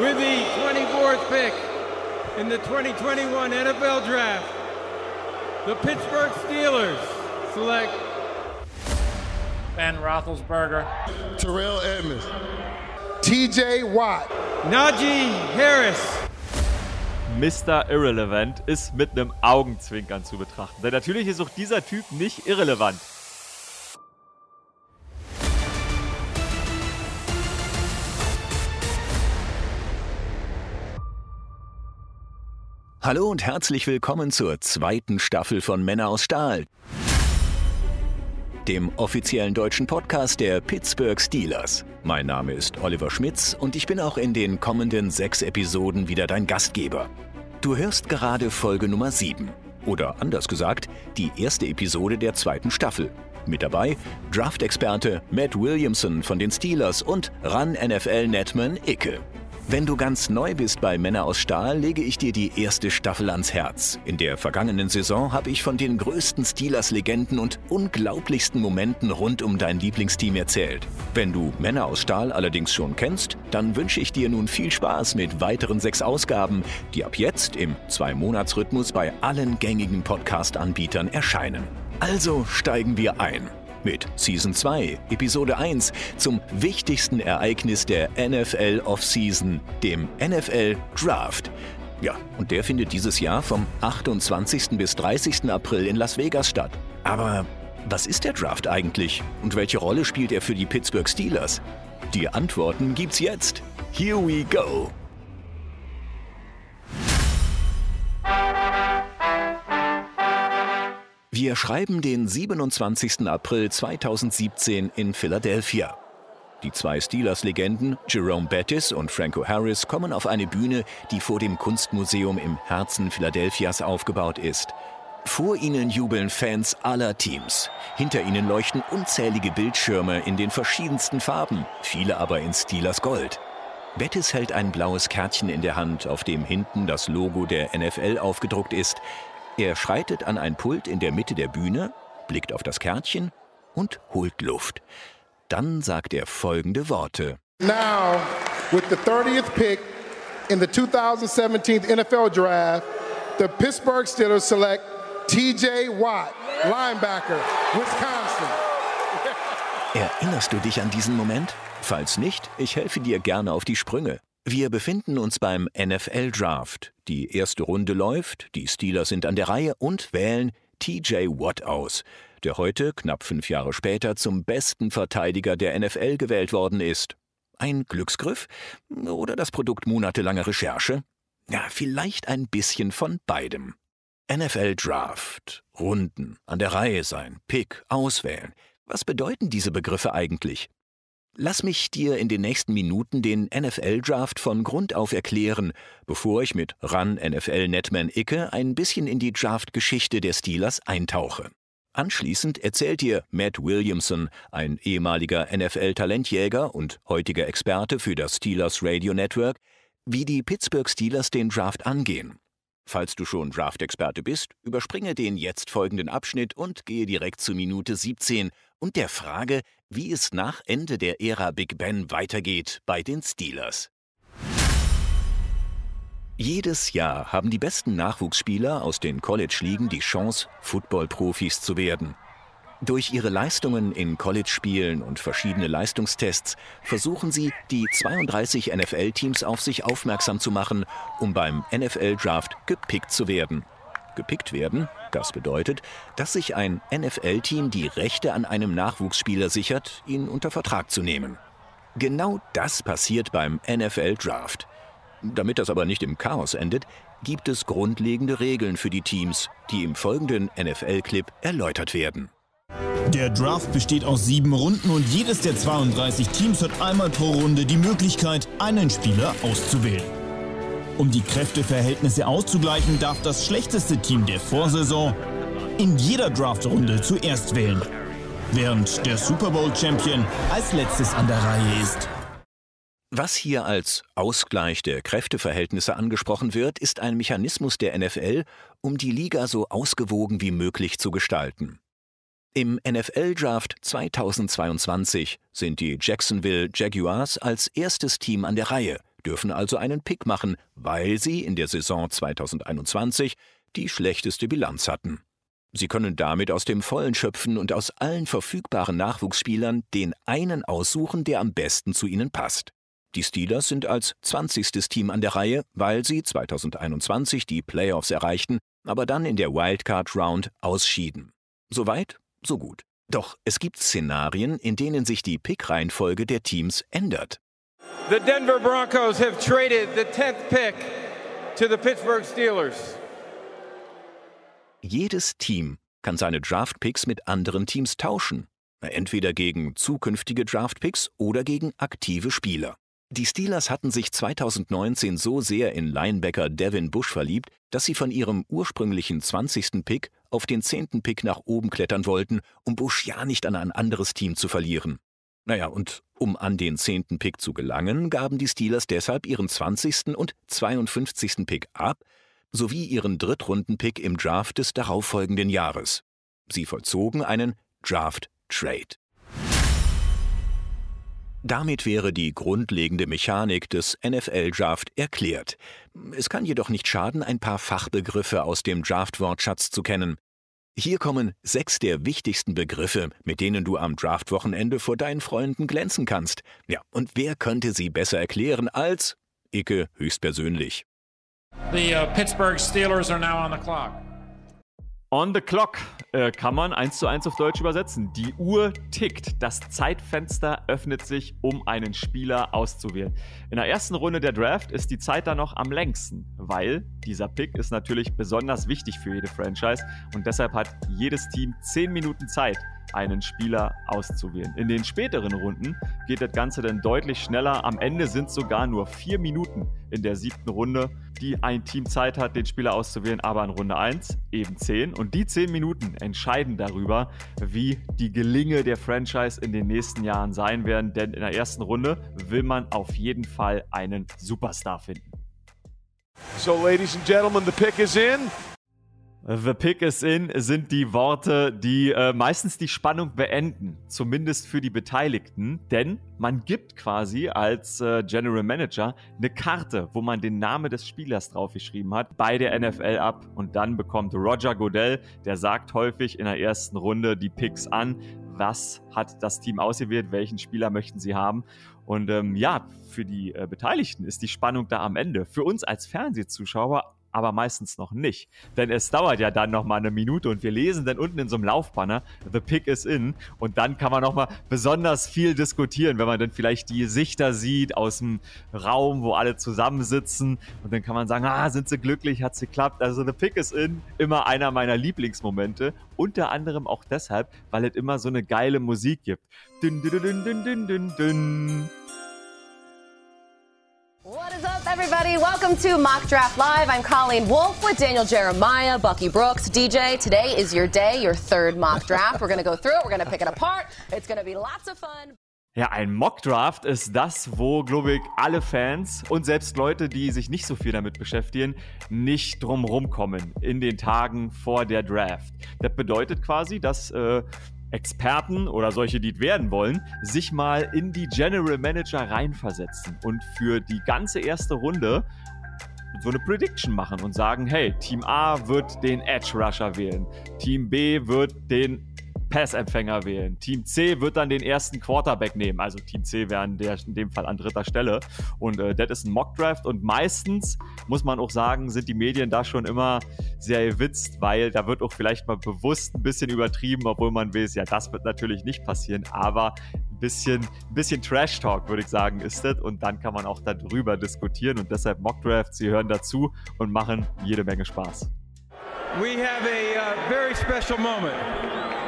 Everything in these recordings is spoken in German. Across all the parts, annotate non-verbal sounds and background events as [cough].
With the 24th pick in the 2021 NFL Draft, the Pittsburgh Steelers select Ben Roethlisberger, Terrell Edmonds, TJ Watt, Najee Harris. Mr. Irrelevant ist mit einem Augenzwinkern zu betrachten. Denn natürlich ist auch dieser Typ nicht irrelevant. Hallo und herzlich willkommen zur zweiten Staffel von Männer aus Stahl, dem offiziellen deutschen Podcast der Pittsburgh Steelers. Mein Name ist Oliver Schmitz und ich bin auch in den kommenden sechs Episoden wieder dein Gastgeber. Du hörst gerade Folge Nummer 7 oder anders gesagt die erste Episode der zweiten Staffel. Mit dabei Draft-Experte Matt Williamson von den Steelers und Run-NFL-Netman Icke. Wenn du ganz neu bist bei Männer aus Stahl, lege ich dir die erste Staffel ans Herz. In der vergangenen Saison habe ich von den größten Steelers-Legenden und unglaublichsten Momenten rund um dein Lieblingsteam erzählt. Wenn du Männer aus Stahl allerdings schon kennst, dann wünsche ich dir nun viel Spaß mit weiteren sechs Ausgaben, die ab jetzt im Zwei-Monats-Rhythmus bei allen gängigen Podcast-Anbietern erscheinen. Also steigen wir ein mit Season 2, Episode 1 zum wichtigsten Ereignis der NFL Offseason, dem NFL Draft. Ja, und der findet dieses Jahr vom 28. bis 30. April in Las Vegas statt. Aber was ist der Draft eigentlich und welche Rolle spielt er für die Pittsburgh Steelers? Die Antworten gibt's jetzt. Here we go. Wir schreiben den 27. April 2017 in Philadelphia. Die zwei Steelers-Legenden, Jerome Bettis und Franco Harris, kommen auf eine Bühne, die vor dem Kunstmuseum im Herzen Philadelphias aufgebaut ist. Vor ihnen jubeln Fans aller Teams. Hinter ihnen leuchten unzählige Bildschirme in den verschiedensten Farben, viele aber in Steelers Gold. Bettis hält ein blaues Kärtchen in der Hand, auf dem hinten das Logo der NFL aufgedruckt ist. Er schreitet an ein Pult in der Mitte der Bühne, blickt auf das Kärtchen und holt Luft. Dann sagt er folgende Worte. Now, with the 30th pick in the 2017 NFL Draft, the Pittsburgh Steelers select TJ Watt, linebacker, Wisconsin. Erinnerst du dich an diesen Moment? Falls nicht, ich helfe dir gerne auf die Sprünge. Wir befinden uns beim NFL Draft. Die erste Runde läuft, die Steelers sind an der Reihe und wählen TJ Watt aus, der heute, knapp fünf Jahre später, zum besten Verteidiger der NFL gewählt worden ist. Ein Glücksgriff oder das Produkt monatelanger Recherche? Ja, vielleicht ein bisschen von beidem. NFL Draft, Runden, an der Reihe sein, Pick, auswählen. Was bedeuten diese Begriffe eigentlich? Lass mich dir in den nächsten Minuten den NFL-Draft von Grund auf erklären, bevor ich mit Run NFL Netman Icke ein bisschen in die Draft-Geschichte der Steelers eintauche. Anschließend erzählt dir Matt Williamson, ein ehemaliger NFL-Talentjäger und heutiger Experte für das Steelers Radio Network, wie die Pittsburgh Steelers den Draft angehen. Falls du schon Draft-Experte bist, überspringe den jetzt folgenden Abschnitt und gehe direkt zu Minute 17 und der Frage, wie es nach Ende der Ära Big Ben weitergeht bei den Steelers. Jedes Jahr haben die besten Nachwuchsspieler aus den College-Ligen die Chance, Football-Profis zu werden. Durch ihre Leistungen in College-Spielen und verschiedene Leistungstests versuchen sie, die 32 NFL-Teams auf sich aufmerksam zu machen, um beim NFL-Draft gepickt zu werden. Gepickt werden, das bedeutet, dass sich ein NFL-Team die Rechte an einem Nachwuchsspieler sichert, ihn unter Vertrag zu nehmen. Genau das passiert beim NFL-Draft. Damit das aber nicht im Chaos endet, gibt es grundlegende Regeln für die Teams, die im folgenden NFL-Clip erläutert werden. Der Draft besteht aus sieben Runden und jedes der 32 Teams hat einmal pro Runde die Möglichkeit, einen Spieler auszuwählen. Um die Kräfteverhältnisse auszugleichen, darf das schlechteste Team der Vorsaison in jeder Draftrunde zuerst wählen, während der Super Bowl Champion als letztes an der Reihe ist. Was hier als Ausgleich der Kräfteverhältnisse angesprochen wird, ist ein Mechanismus der NFL, um die Liga so ausgewogen wie möglich zu gestalten. Im NFL-Draft 2022 sind die Jacksonville Jaguars als erstes Team an der Reihe, dürfen also einen Pick machen, weil sie in der Saison 2021 die schlechteste Bilanz hatten. Sie können damit aus dem Vollen schöpfen und aus allen verfügbaren Nachwuchsspielern den einen aussuchen, der am besten zu ihnen passt. Die Steelers sind als 20. Team an der Reihe, weil sie 2021 die Playoffs erreichten, aber dann in der Wildcard Round ausschieden. Soweit, so gut. Doch es gibt Szenarien, in denen sich die Pick-Reihenfolge der Teams ändert. The Denver Broncos have traded the 10th pick to the Pittsburgh Steelers. Jedes Team kann seine Draft-Picks mit anderen Teams tauschen. Entweder gegen zukünftige Draft-Picks oder gegen aktive Spieler. Die Steelers hatten sich 2019 so sehr in Linebacker Devin Bush verliebt, dass sie von ihrem ursprünglichen 20. Pick auf den 10. Pick nach oben klettern wollten, um Bush ja nicht an ein anderes Team zu verlieren. Naja, und um an den 10. Pick zu gelangen, gaben die Steelers deshalb ihren 20. und 52. Pick ab, sowie ihren Drittrunden-Pick im Draft des darauffolgenden Jahres. Sie vollzogen einen Draft Trade. Damit wäre die grundlegende Mechanik des NFL-Draft erklärt. Es kann jedoch nicht schaden, ein paar Fachbegriffe aus dem Draft-Wortschatz zu kennen. Hier kommen sechs der wichtigsten Begriffe, mit denen du am Draft-Wochenende vor deinen Freunden glänzen kannst. Ja, und wer könnte sie besser erklären als Icke höchstpersönlich? The uh, Pittsburgh Steelers are now on the clock. On the clock äh, kann man eins zu eins auf Deutsch übersetzen. Die Uhr tickt. Das Zeitfenster öffnet sich, um einen Spieler auszuwählen. In der ersten Runde der Draft ist die Zeit da noch am längsten, weil dieser Pick ist natürlich besonders wichtig für jede Franchise und deshalb hat jedes Team 10 Minuten Zeit, einen Spieler auszuwählen. In den späteren Runden geht das Ganze dann deutlich schneller. Am Ende sind sogar nur vier Minuten in der siebten Runde, die ein Team Zeit hat, den Spieler auszuwählen, aber in Runde 1 eben 10. Und die 10 Minuten entscheiden darüber, wie die Gelinge der Franchise in den nächsten Jahren sein werden. Denn in der ersten Runde will man auf jeden Fall einen Superstar finden. So, ladies and gentlemen, the pick is in. The Pick is in sind die Worte, die äh, meistens die Spannung beenden, zumindest für die Beteiligten, denn man gibt quasi als äh, General Manager eine Karte, wo man den Namen des Spielers draufgeschrieben hat, bei der NFL ab. Und dann bekommt Roger Godell, der sagt häufig in der ersten Runde die Picks an, was hat das Team ausgewählt, welchen Spieler möchten sie haben. Und ähm, ja, für die äh, Beteiligten ist die Spannung da am Ende. Für uns als Fernsehzuschauer aber meistens noch nicht. Denn es dauert ja dann nochmal eine Minute und wir lesen dann unten in so einem Laufbanner, The Pick is in. Und dann kann man nochmal besonders viel diskutieren, wenn man dann vielleicht die Sichter sieht aus dem Raum, wo alle zusammensitzen. Und dann kann man sagen, ah, sind sie glücklich, hat es geklappt. Also The Pick is in, immer einer meiner Lieblingsmomente. Unter anderem auch deshalb, weil es immer so eine geile Musik gibt. Dün, dün, dün, dün, dün, dün, dün. What is up, everybody? Welcome to Mock Draft Live. I'm Colleen Wolf with Daniel Jeremiah, Bucky Brooks, DJ. Today is your day, your third mock draft. We're going to go through it, we're going to pick it apart. It's going to be lots of fun. Ja, ein Mockdraft ist das, wo, glaube ich, alle Fans und selbst Leute, die sich nicht so viel damit beschäftigen, nicht drumherum kommen in den Tagen vor der Draft. Das bedeutet quasi, dass äh, Experten oder solche, die es werden wollen, sich mal in die General Manager reinversetzen und für die ganze erste Runde so eine Prediction machen und sagen, hey, Team A wird den Edge Rusher wählen, Team B wird den Passempfänger wählen. Team C wird dann den ersten Quarterback nehmen. Also Team C wäre in, in dem Fall an dritter Stelle. Und äh, das ist ein Mockdraft. Und meistens, muss man auch sagen, sind die Medien da schon immer sehr gewitzt, weil da wird auch vielleicht mal bewusst ein bisschen übertrieben, obwohl man weiß, ja, das wird natürlich nicht passieren. Aber ein bisschen, bisschen Trash-Talk, würde ich sagen, ist das. Und dann kann man auch darüber diskutieren. Und deshalb Mockdrafts, sie hören dazu und machen jede Menge Spaß. We have a uh, very special moment.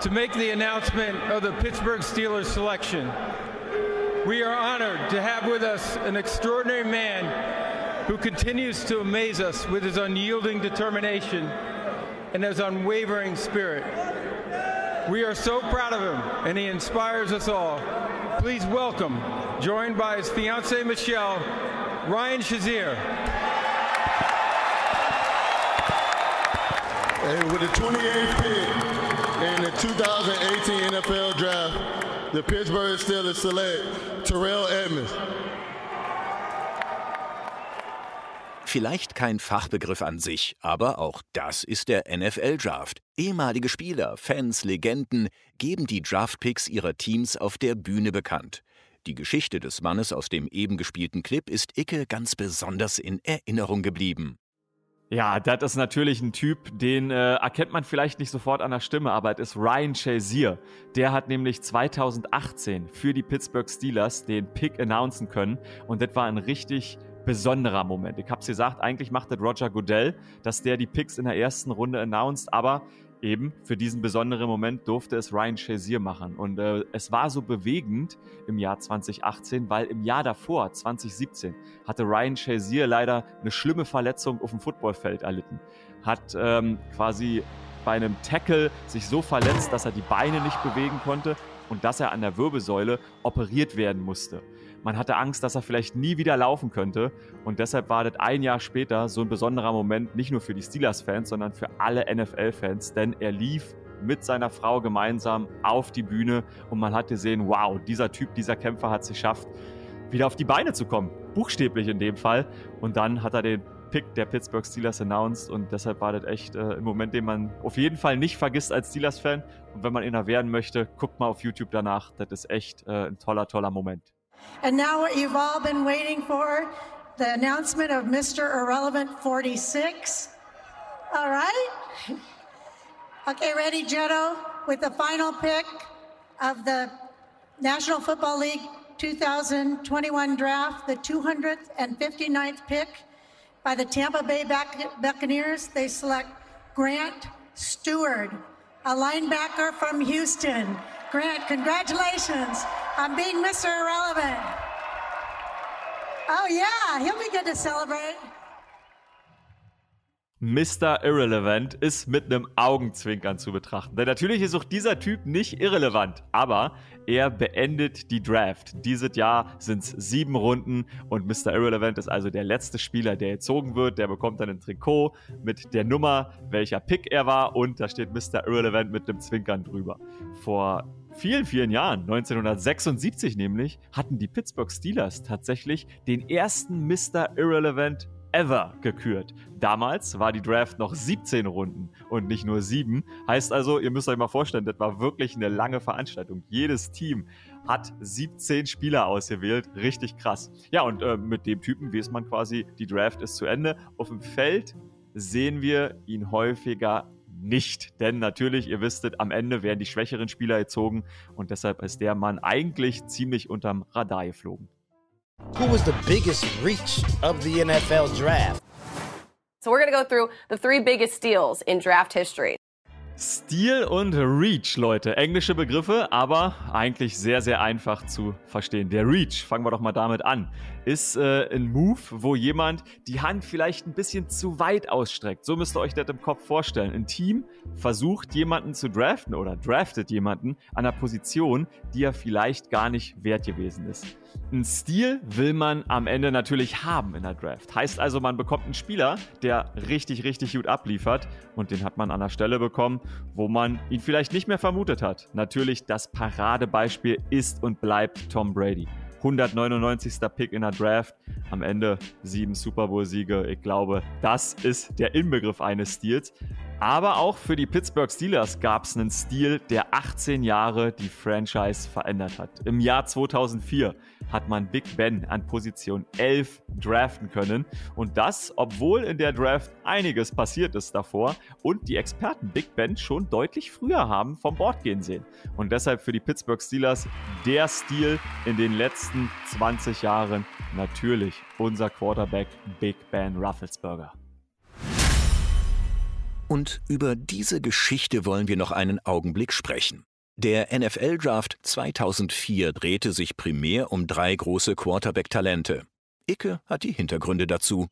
To make the announcement of the Pittsburgh Steelers selection. We are honored to have with us an extraordinary man who continues to amaze us with his unyielding determination and his unwavering spirit. We are so proud of him, and he inspires us all. Please welcome, joined by his fiancee Michelle, Ryan Shazier. And with the 28th pick, in the 2018 NFL Draft, the Pittsburgh Steelers select Terrell Edmonds. Vielleicht kein Fachbegriff an sich, aber auch das ist der NFL-Draft. Ehemalige Spieler, Fans, Legenden geben die Draftpicks ihrer Teams auf der Bühne bekannt. Die Geschichte des Mannes aus dem eben gespielten Clip ist Icke ganz besonders in Erinnerung geblieben. Ja, das ist natürlich ein Typ, den äh, erkennt man vielleicht nicht sofort an der Stimme, aber es ist Ryan Shazier. Der hat nämlich 2018 für die Pittsburgh Steelers den Pick announcen können und das war ein richtig besonderer Moment. Ich hab's gesagt, eigentlich macht das Roger Goodell, dass der die Picks in der ersten Runde announced, aber eben für diesen besonderen Moment durfte es Ryan Shazier machen. Und äh, es war so bewegend im Jahr 2018, weil im Jahr davor, 2017, hatte Ryan Shazier leider eine schlimme Verletzung auf dem Footballfeld erlitten. Hat ähm, quasi bei einem Tackle sich so verletzt, dass er die Beine nicht bewegen konnte und dass er an der Wirbelsäule operiert werden musste. Man hatte Angst, dass er vielleicht nie wieder laufen könnte. Und deshalb war das ein Jahr später so ein besonderer Moment, nicht nur für die Steelers-Fans, sondern für alle NFL-Fans, denn er lief mit seiner Frau gemeinsam auf die Bühne und man hat gesehen, wow, dieser Typ, dieser Kämpfer hat es geschafft, wieder auf die Beine zu kommen. Buchstäblich in dem Fall. Und dann hat er den Pick der Pittsburgh Steelers announced und deshalb war das echt äh, ein Moment, den man auf jeden Fall nicht vergisst als Steelers-Fan. Und wenn man ihn werden möchte, guckt mal auf YouTube danach. Das ist echt äh, ein toller, toller Moment. And now what you've all been waiting for, the announcement of Mr. Irrelevant 46. All right? Okay, ready, Jetto, with the final pick of the National Football League 2021 draft, the 259th pick by the Tampa Bay Buccaneers. They select Grant Stewart, a linebacker from Houston. Grant, congratulations on being Mr. Irrelevant. Oh, yeah, he'll be good to celebrate. Mr. Irrelevant ist mit einem Augenzwinkern zu betrachten. Denn natürlich ist auch dieser Typ nicht irrelevant, aber er beendet die Draft. Dieses Jahr sind es sieben Runden und Mr. Irrelevant ist also der letzte Spieler, der gezogen wird. Der bekommt dann ein Trikot mit der Nummer, welcher Pick er war und da steht Mr. Irrelevant mit einem Zwinkern drüber. Vor vielen, vielen Jahren, 1976 nämlich, hatten die Pittsburgh Steelers tatsächlich den ersten Mr. Irrelevant ever gekürt. Damals war die Draft noch 17 Runden und nicht nur 7. Heißt also, ihr müsst euch mal vorstellen, das war wirklich eine lange Veranstaltung. Jedes Team hat 17 Spieler ausgewählt. Richtig krass. Ja, und äh, mit dem Typen weiß man quasi, die Draft ist zu Ende. Auf dem Feld sehen wir ihn häufiger nicht. Denn natürlich, ihr wisstet, am Ende werden die schwächeren Spieler gezogen und deshalb ist der Mann eigentlich ziemlich unterm Radar geflogen. Who was the biggest reach of the NFL draft? So we're going to go through the three biggest steals in draft history. Stil und Reach, Leute. Englische Begriffe, aber eigentlich sehr, sehr einfach zu verstehen. Der Reach, fangen wir doch mal damit an, ist äh, ein Move, wo jemand die Hand vielleicht ein bisschen zu weit ausstreckt. So müsst ihr euch das im Kopf vorstellen. Ein Team versucht jemanden zu draften oder draftet jemanden an einer Position, die er vielleicht gar nicht wert gewesen ist. Ein Stil will man am Ende natürlich haben in der Draft. Heißt also, man bekommt einen Spieler, der richtig, richtig gut abliefert und den hat man an der Stelle bekommen, wo man ihn vielleicht nicht mehr vermutet hat. Natürlich, das Paradebeispiel ist und bleibt Tom Brady. 199. Pick in der Draft, am Ende sieben Super Bowl-Siege. Ich glaube, das ist der Inbegriff eines Stils. Aber auch für die Pittsburgh Steelers gab es einen Stil, der 18 Jahre die Franchise verändert hat. Im Jahr 2004 hat man Big Ben an Position 11 draften können. Und das, obwohl in der Draft einiges passiert ist davor und die Experten Big Ben schon deutlich früher haben vom Bord gehen sehen. Und deshalb für die Pittsburgh Steelers der Stil in den letzten 20 Jahren natürlich unser Quarterback Big Ben Rufflesberger. Und über diese Geschichte wollen wir noch einen Augenblick sprechen. Der NFL-Draft 2004 drehte sich primär um drei große Quarterback-Talente. Icke hat die Hintergründe dazu.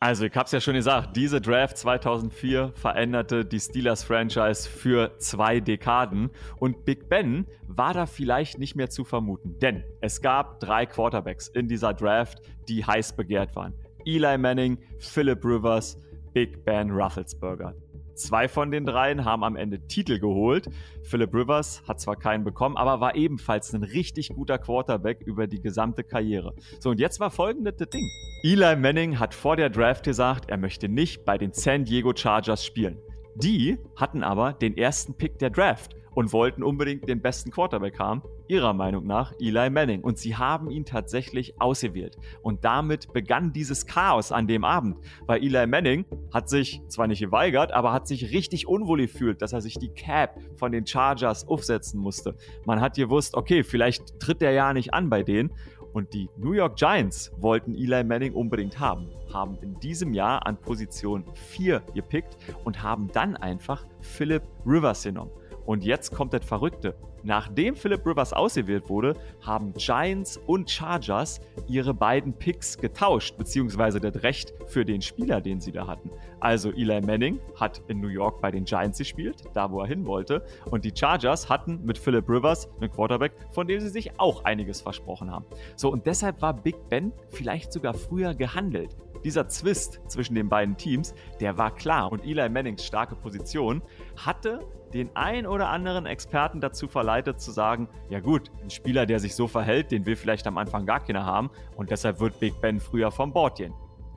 Also, ich hab's ja schon gesagt, diese Draft 2004 veränderte die Steelers-Franchise für zwei Dekaden und Big Ben war da vielleicht nicht mehr zu vermuten, denn es gab drei Quarterbacks in dieser Draft, die heiß begehrt waren. Eli Manning, Philip Rivers, Big Ben Rufflesberger. Zwei von den dreien haben am Ende Titel geholt. Philip Rivers hat zwar keinen bekommen, aber war ebenfalls ein richtig guter Quarterback über die gesamte Karriere. So, und jetzt war folgendes Ding. Eli Manning hat vor der Draft gesagt, er möchte nicht bei den San Diego Chargers spielen. Die hatten aber den ersten Pick der Draft und wollten unbedingt den besten Quarterback haben, ihrer Meinung nach Eli Manning. Und sie haben ihn tatsächlich ausgewählt. Und damit begann dieses Chaos an dem Abend, weil Eli Manning hat sich zwar nicht geweigert, aber hat sich richtig unwohl gefühlt, dass er sich die Cap von den Chargers aufsetzen musste. Man hat gewusst, okay, vielleicht tritt er ja nicht an bei denen. Und die New York Giants wollten Eli Manning unbedingt haben, haben in diesem Jahr an Position 4 gepickt und haben dann einfach Philip Rivers genommen. Und jetzt kommt das Verrückte. Nachdem Philip Rivers ausgewählt wurde, haben Giants und Chargers ihre beiden Picks getauscht, beziehungsweise das Recht für den Spieler, den sie da hatten. Also Eli Manning hat in New York bei den Giants gespielt, da wo er hin wollte, und die Chargers hatten mit Philip Rivers einen Quarterback, von dem sie sich auch einiges versprochen haben. So, und deshalb war Big Ben vielleicht sogar früher gehandelt. Dieser Zwist zwischen den beiden Teams, der war klar und Eli Mannings starke Position hatte den ein oder anderen Experten dazu verleitet zu sagen, ja gut, ein Spieler, der sich so verhält, den will vielleicht am Anfang gar keiner haben und deshalb wird Big Ben früher vom Bord gehen.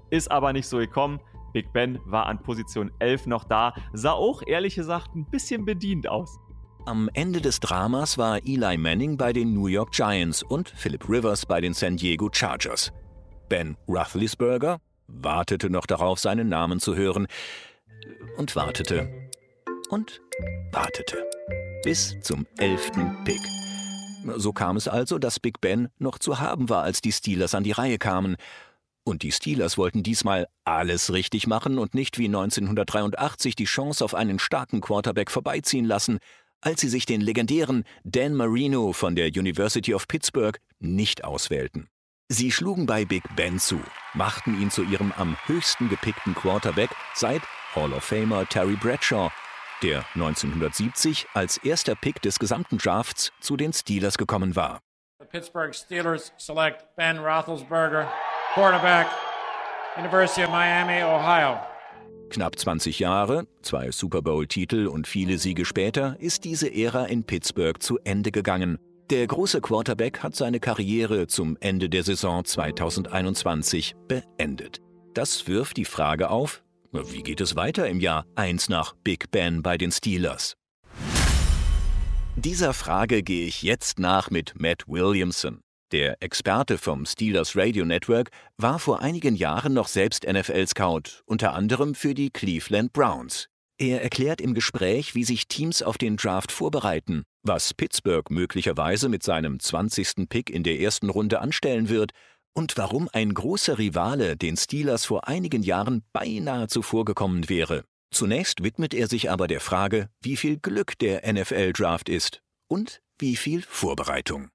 Ist aber nicht so gekommen. Big Ben war an Position 11 noch da, sah auch ehrlich gesagt ein bisschen bedient aus. Am Ende des Dramas war Eli Manning bei den New York Giants und Philip Rivers bei den San Diego Chargers. Ben Roethlisberger wartete noch darauf, seinen Namen zu hören und wartete und wartete. Bis zum elften Pick. So kam es also, dass Big Ben noch zu haben war, als die Steelers an die Reihe kamen. Und die Steelers wollten diesmal alles richtig machen und nicht wie 1983 die Chance auf einen starken Quarterback vorbeiziehen lassen, als sie sich den legendären Dan Marino von der University of Pittsburgh nicht auswählten. Sie schlugen bei Big Ben zu, machten ihn zu ihrem am höchsten gepickten Quarterback seit Hall of Famer Terry Bradshaw der 1970 als erster Pick des gesamten Drafts zu den Steelers gekommen war. The Pittsburgh Steelers select Ben Roethlisberger, Quarterback, University of Miami, Ohio. Knapp 20 Jahre, zwei Super Bowl-Titel und viele Siege später ist diese Ära in Pittsburgh zu Ende gegangen. Der große Quarterback hat seine Karriere zum Ende der Saison 2021 beendet. Das wirft die Frage auf, wie geht es weiter im Jahr 1 nach Big Ben bei den Steelers? Dieser Frage gehe ich jetzt nach mit Matt Williamson. Der Experte vom Steelers Radio Network war vor einigen Jahren noch selbst NFL-Scout, unter anderem für die Cleveland Browns. Er erklärt im Gespräch, wie sich Teams auf den Draft vorbereiten, was Pittsburgh möglicherweise mit seinem 20. Pick in der ersten Runde anstellen wird und warum ein großer Rivale den Steelers vor einigen Jahren beinahe zuvorgekommen wäre. Zunächst widmet er sich aber der Frage, wie viel Glück der NFL-Draft ist und wie viel Vorbereitung.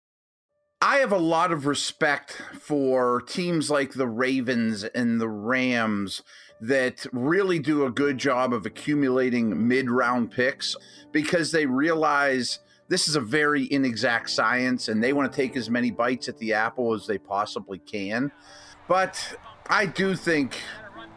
I have a lot of respect for teams like the Ravens and the Rams that really do a good job of accumulating mid round picks because they realize this is a very inexact science and they want to take as many bites at the apple as they possibly can. But I do think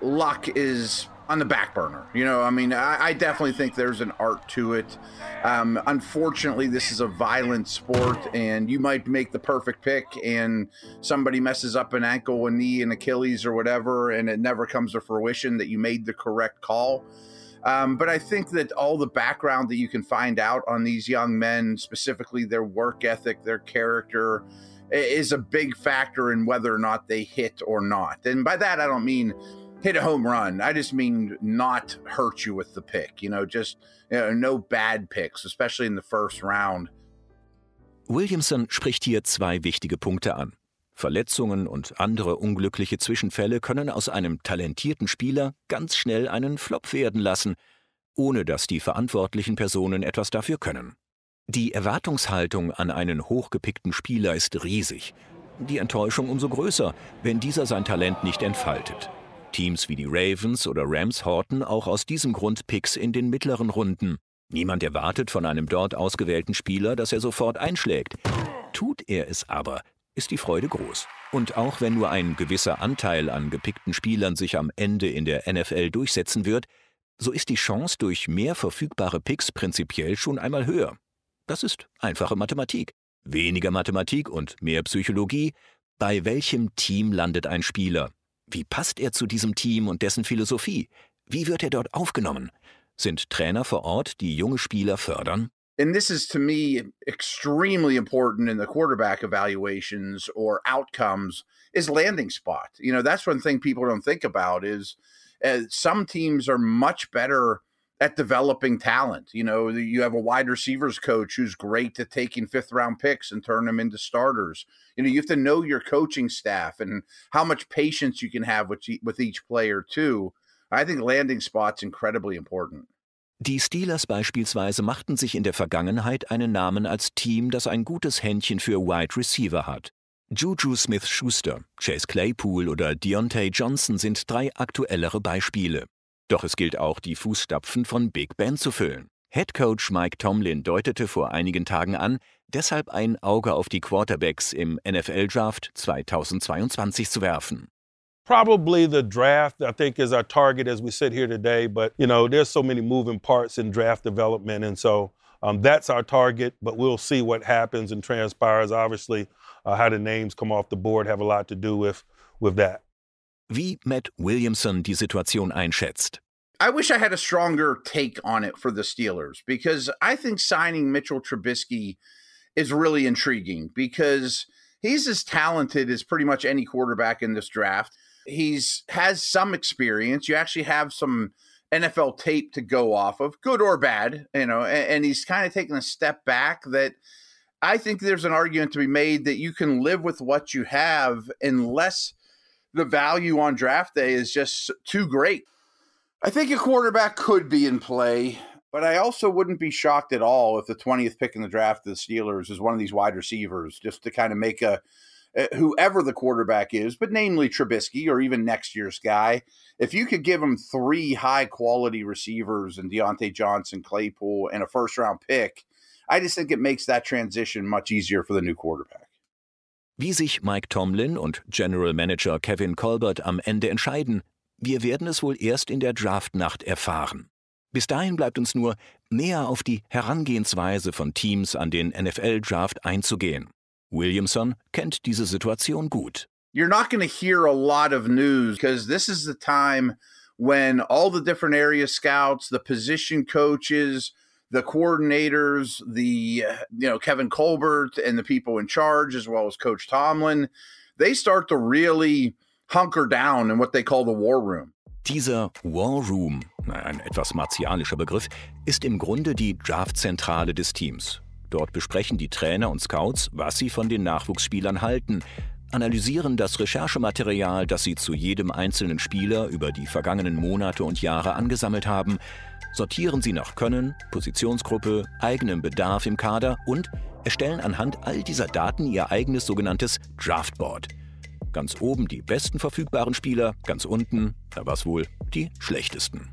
luck is on the back burner. You know, I mean, I, I definitely think there's an art to it. Um, unfortunately, this is a violent sport, and you might make the perfect pick, and somebody messes up an ankle, a knee, an Achilles, or whatever, and it never comes to fruition that you made the correct call. Um, but I think that all the background that you can find out on these young men, specifically their work ethic, their character, is a big factor in whether or not they hit or not. And by that, I don't mean hit a home run. I just mean not hurt you with the pick. You know, just you know, no bad picks, especially in the first round. Williamson spricht hier zwei wichtige Punkte an. Verletzungen und andere unglückliche Zwischenfälle können aus einem talentierten Spieler ganz schnell einen Flop werden lassen, ohne dass die verantwortlichen Personen etwas dafür können. Die Erwartungshaltung an einen hochgepickten Spieler ist riesig. Die Enttäuschung umso größer, wenn dieser sein Talent nicht entfaltet. Teams wie die Ravens oder Rams horten auch aus diesem Grund Picks in den mittleren Runden. Niemand erwartet von einem dort ausgewählten Spieler, dass er sofort einschlägt. Tut er es aber, ist die Freude groß. Und auch wenn nur ein gewisser Anteil an gepickten Spielern sich am Ende in der NFL durchsetzen wird, so ist die Chance durch mehr verfügbare Picks prinzipiell schon einmal höher. Das ist einfache Mathematik. Weniger Mathematik und mehr Psychologie. Bei welchem Team landet ein Spieler? Wie passt er zu diesem Team und dessen Philosophie? Wie wird er dort aufgenommen? Sind Trainer vor Ort, die junge Spieler fördern? And this is to me extremely important in the quarterback evaluations or outcomes is landing spot. You know that's one thing people don't think about is uh, some teams are much better at developing talent. You know you have a wide receivers coach who's great at taking fifth round picks and turn them into starters. You know you have to know your coaching staff and how much patience you can have with, with each player too. I think landing spot's incredibly important Die Steelers beispielsweise machten sich in der Vergangenheit einen Namen als Team, das ein gutes Händchen für Wide Receiver hat. Juju Smith-Schuster, Chase Claypool oder Deontay Johnson sind drei aktuellere Beispiele. Doch es gilt auch, die Fußstapfen von Big Ben zu füllen. Head Coach Mike Tomlin deutete vor einigen Tagen an, deshalb ein Auge auf die Quarterbacks im NFL-Draft 2022 zu werfen. Probably the draft, I think, is our target as we sit here today. But, you know, there's so many moving parts in draft development. And so um, that's our target, but we'll see what happens and transpires. Obviously, uh, how the names come off the board have a lot to do with, with that. Wie Matt Williamson die Situation einschätzt. I wish I had a stronger take on it for the Steelers because I think signing Mitchell Trubisky is really intriguing because he's as talented as pretty much any quarterback in this draft he's has some experience. You actually have some NFL tape to go off of, good or bad, you know, and, and he's kind of taken a step back that I think there's an argument to be made that you can live with what you have unless the value on draft day is just too great. I think a quarterback could be in play, but I also wouldn't be shocked at all if the 20th pick in the draft of the Steelers is one of these wide receivers just to kind of make a uh, whoever the quarterback is, but namely Trubisky or even next year's guy, if you could give him three high quality receivers and Deontay Johnson, Claypool, and a first round pick, I just think it makes that transition much easier for the new quarterback. Wie sich Mike Tomlin und General Manager Kevin Colbert am Ende entscheiden, wir werden es wohl erst in der Draftnacht erfahren. Bis dahin bleibt uns nur, näher auf die Herangehensweise von Teams an den NFL-Draft einzugehen. Williamson kennt diese Situation gut. You're not going to hear a lot of news because this is the time when all the different area scouts, the position coaches, the coordinators, the you know Kevin Colbert and the people in charge as well as coach Tomlin, they start to really hunker down in what they call the war room. Dieser War Room, ein etwas martialischer Begriff, ist im Grunde die Draftzentrale des Teams. Dort besprechen die Trainer und Scouts, was sie von den Nachwuchsspielern halten, analysieren das Recherchematerial, das sie zu jedem einzelnen Spieler über die vergangenen Monate und Jahre angesammelt haben, sortieren sie nach Können, Positionsgruppe, eigenem Bedarf im Kader und erstellen anhand all dieser Daten ihr eigenes sogenanntes Draftboard. Ganz oben die besten verfügbaren Spieler, ganz unten, was wohl, die schlechtesten.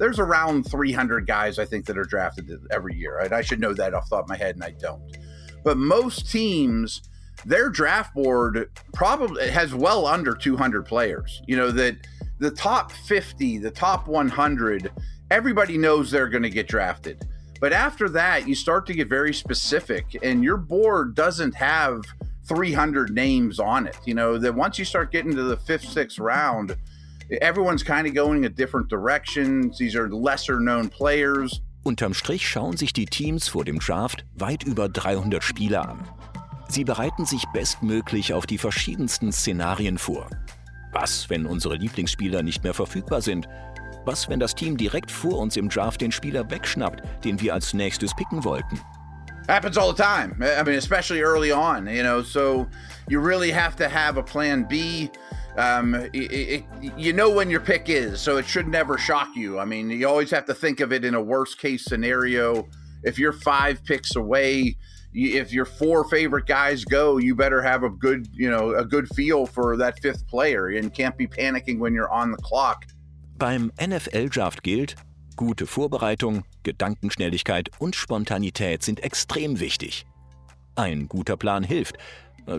There's around 300 guys I think that are drafted every year. Right? I should know that off the top of my head, and I don't. But most teams, their draft board probably has well under 200 players. You know that the top 50, the top 100, everybody knows they're going to get drafted. But after that, you start to get very specific, and your board doesn't have 300 names on it. You know that once you start getting to the fifth, sixth round everyone's kind of going a different direction. These are lesser known players. Unterm Strich schauen sich die Teams vor dem Draft weit über 300 Spieler an. Sie bereiten sich bestmöglich auf die verschiedensten Szenarien vor. Was, wenn unsere Lieblingsspieler nicht mehr verfügbar sind? Was, wenn das Team direkt vor uns im Draft den Spieler wegschnappt, den wir als nächstes picken wollten? Happens all the time. I mean, especially early on, you know. So you really have to have a plan B. um, it, it, you know when your pick is, so it should never shock you. I mean, you always have to think of it in a worst case scenario. If you're five picks away, if your four favorite guys go, you better have a good, you know, a good feel for that fifth player and can't be panicking when you're on the clock. Beim NFL-Draft gilt, gute Vorbereitung, Gedankenschnelligkeit und Spontanität sind extrem wichtig. Ein guter Plan hilft,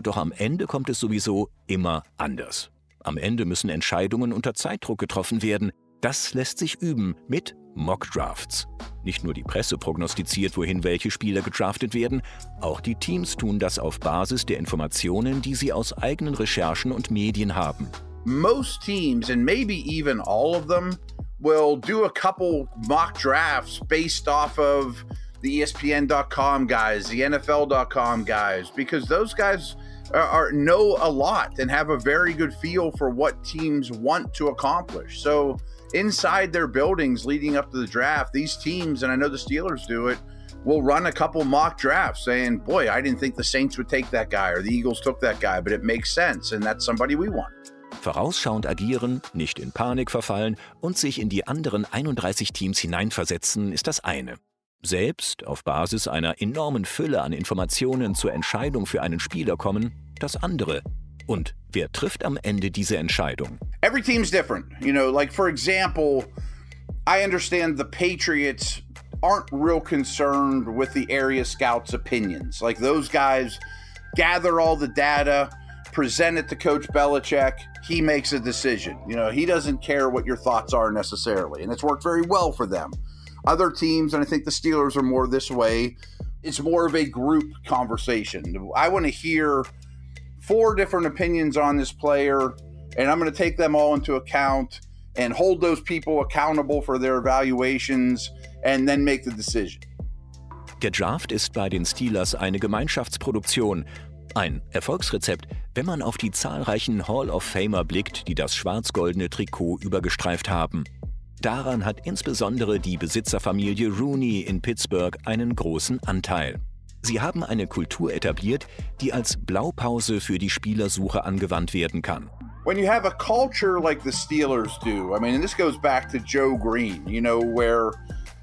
doch am Ende kommt es sowieso immer anders. Am Ende müssen Entscheidungen unter Zeitdruck getroffen werden. Das lässt sich üben mit Mock-Drafts. Nicht nur die Presse prognostiziert, wohin welche Spieler gedraftet werden, auch die Teams tun das auf Basis der Informationen, die sie aus eigenen Recherchen und Medien haben. Most teams, and maybe even all of them, will do a couple mock drafts based off of the ESPN.com guys, the NFL.com guys, because those guys are, are, know a lot and have a very good feel for what teams want to accomplish. So inside their buildings leading up to the draft, these teams, and I know the Steelers do it, will run a couple mock drafts saying, Boy, I didn't think the Saints would take that guy or the Eagles took that guy, but it makes sense and that's somebody we want. Vorausschauend agieren, nicht in Panik verfallen und sich in die anderen 31 Teams hineinversetzen, ist das eine. Selbst auf Basis einer enormen Fülle an Informationen zur Entscheidung für einen Spieler kommen, das andere. Und wer trifft am Ende diese Entscheidung? Every team's different. You know, like for example, I understand the Patriots aren't real concerned with the area scouts' opinions. Like those guys gather all the data, present it to Coach Belichick. He makes a decision. You know, he doesn't care what your thoughts are necessarily, and it's worked very well for them. Other teams, and I think the Steelers are more this way, it's more of a group conversation. I want to hear four different opinions on this player, and I'm going to take them all into account and hold those people accountable for their evaluations and then make the decision. Der ist bei den Steelers eine Gemeinschaftsproduktion. Ein Erfolgsrezept, wenn man auf die zahlreichen Hall of Famer blickt, die das schwarz-goldene Trikot übergestreift haben. Daran hat insbesondere die Besitzerfamilie Rooney in Pittsburgh einen großen Anteil. Sie haben eine Kultur etabliert, die als Blaupause für die Spielersuche angewandt werden kann. When you have a culture like the Steelers do, I mean, and this goes back to Joe Green, you know, where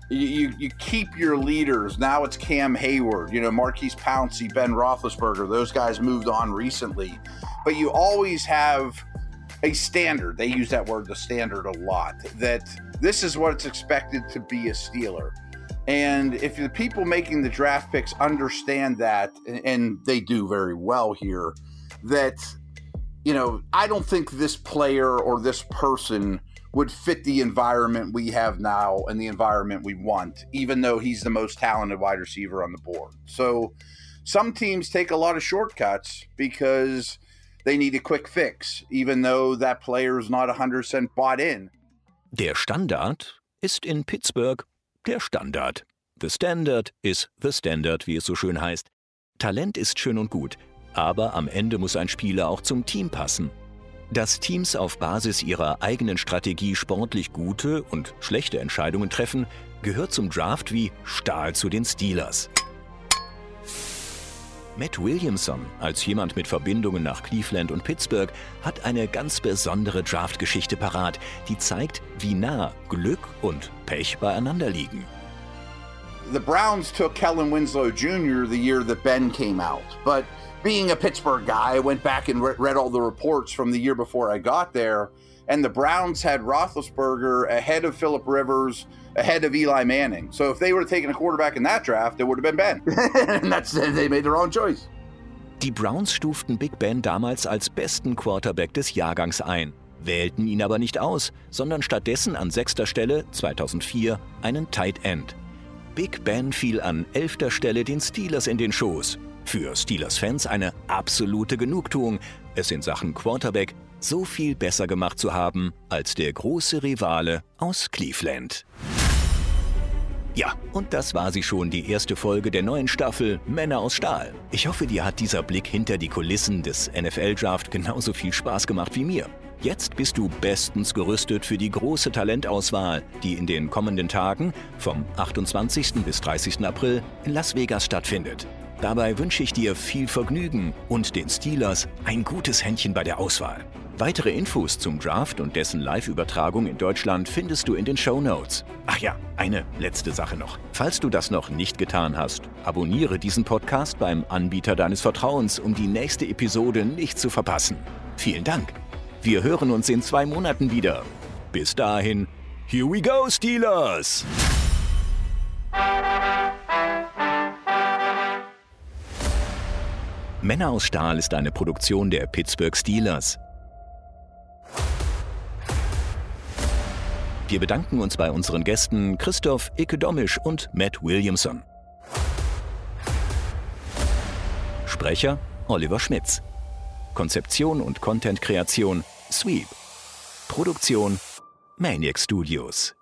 you, you keep your leaders. Now it's Cam Hayward, you know, Marquise Pouncey, Ben Roethlisberger. Those guys moved on recently, but you always have a standard. They use that word, the standard, a lot. That this is what it's expected to be a Steeler. And if the people making the draft picks understand that, and they do very well here, that, you know, I don't think this player or this person would fit the environment we have now and the environment we want, even though he's the most talented wide receiver on the board. So some teams take a lot of shortcuts because they need a quick fix, even though that player is not 100% bought in. Der Standard ist in Pittsburgh der Standard. The Standard is the Standard, wie es so schön heißt. Talent ist schön und gut, aber am Ende muss ein Spieler auch zum Team passen. Dass Teams auf Basis ihrer eigenen Strategie sportlich gute und schlechte Entscheidungen treffen, gehört zum Draft wie Stahl zu den Steelers. Matt Williamson, als jemand mit Verbindungen nach Cleveland und Pittsburgh, hat eine ganz besondere Draftgeschichte parat, die zeigt, wie nah Glück und Pech beieinander liegen. The Browns took Kellen Winslow Jr. the year that Ben came out, but being a Pittsburgh guy, I went back and re- read all the reports from the year before I got there, and the Browns had Roethlisberger ahead of Philip Rivers, ahead of Eli Manning. So if they would have taken a quarterback in that draft, it would have been Ben. [laughs] and that's they made the wrong choice. Die Browns stuften Big Ben damals als besten Quarterback des Jahrgangs ein, wählten ihn aber nicht aus, sondern stattdessen an sechster Stelle 2004 einen Tight End. Big Ben fiel an elfter Stelle den Steelers in den Schoß. Für Steelers-Fans eine absolute Genugtuung, es in Sachen Quarterback so viel besser gemacht zu haben als der große Rivale aus Cleveland. Ja, und das war sie schon, die erste Folge der neuen Staffel Männer aus Stahl. Ich hoffe, dir hat dieser Blick hinter die Kulissen des NFL-Draft genauso viel Spaß gemacht wie mir. Jetzt bist du bestens gerüstet für die große Talentauswahl, die in den kommenden Tagen vom 28. bis 30. April in Las Vegas stattfindet. Dabei wünsche ich dir viel Vergnügen und den Steelers ein gutes Händchen bei der Auswahl. Weitere Infos zum Draft und dessen Live-Übertragung in Deutschland findest du in den Show Notes. Ach ja, eine letzte Sache noch. Falls du das noch nicht getan hast, abonniere diesen Podcast beim Anbieter deines Vertrauens, um die nächste Episode nicht zu verpassen. Vielen Dank. Wir hören uns in zwei Monaten wieder. Bis dahin, here we go, Steelers! Männer aus Stahl ist eine Produktion der Pittsburgh Steelers. Wir bedanken uns bei unseren Gästen Christoph Icke-Domisch und Matt Williamson. Sprecher Oliver Schmitz. Konzeption und Content-Kreation Sweep. Produktion Maniac Studios.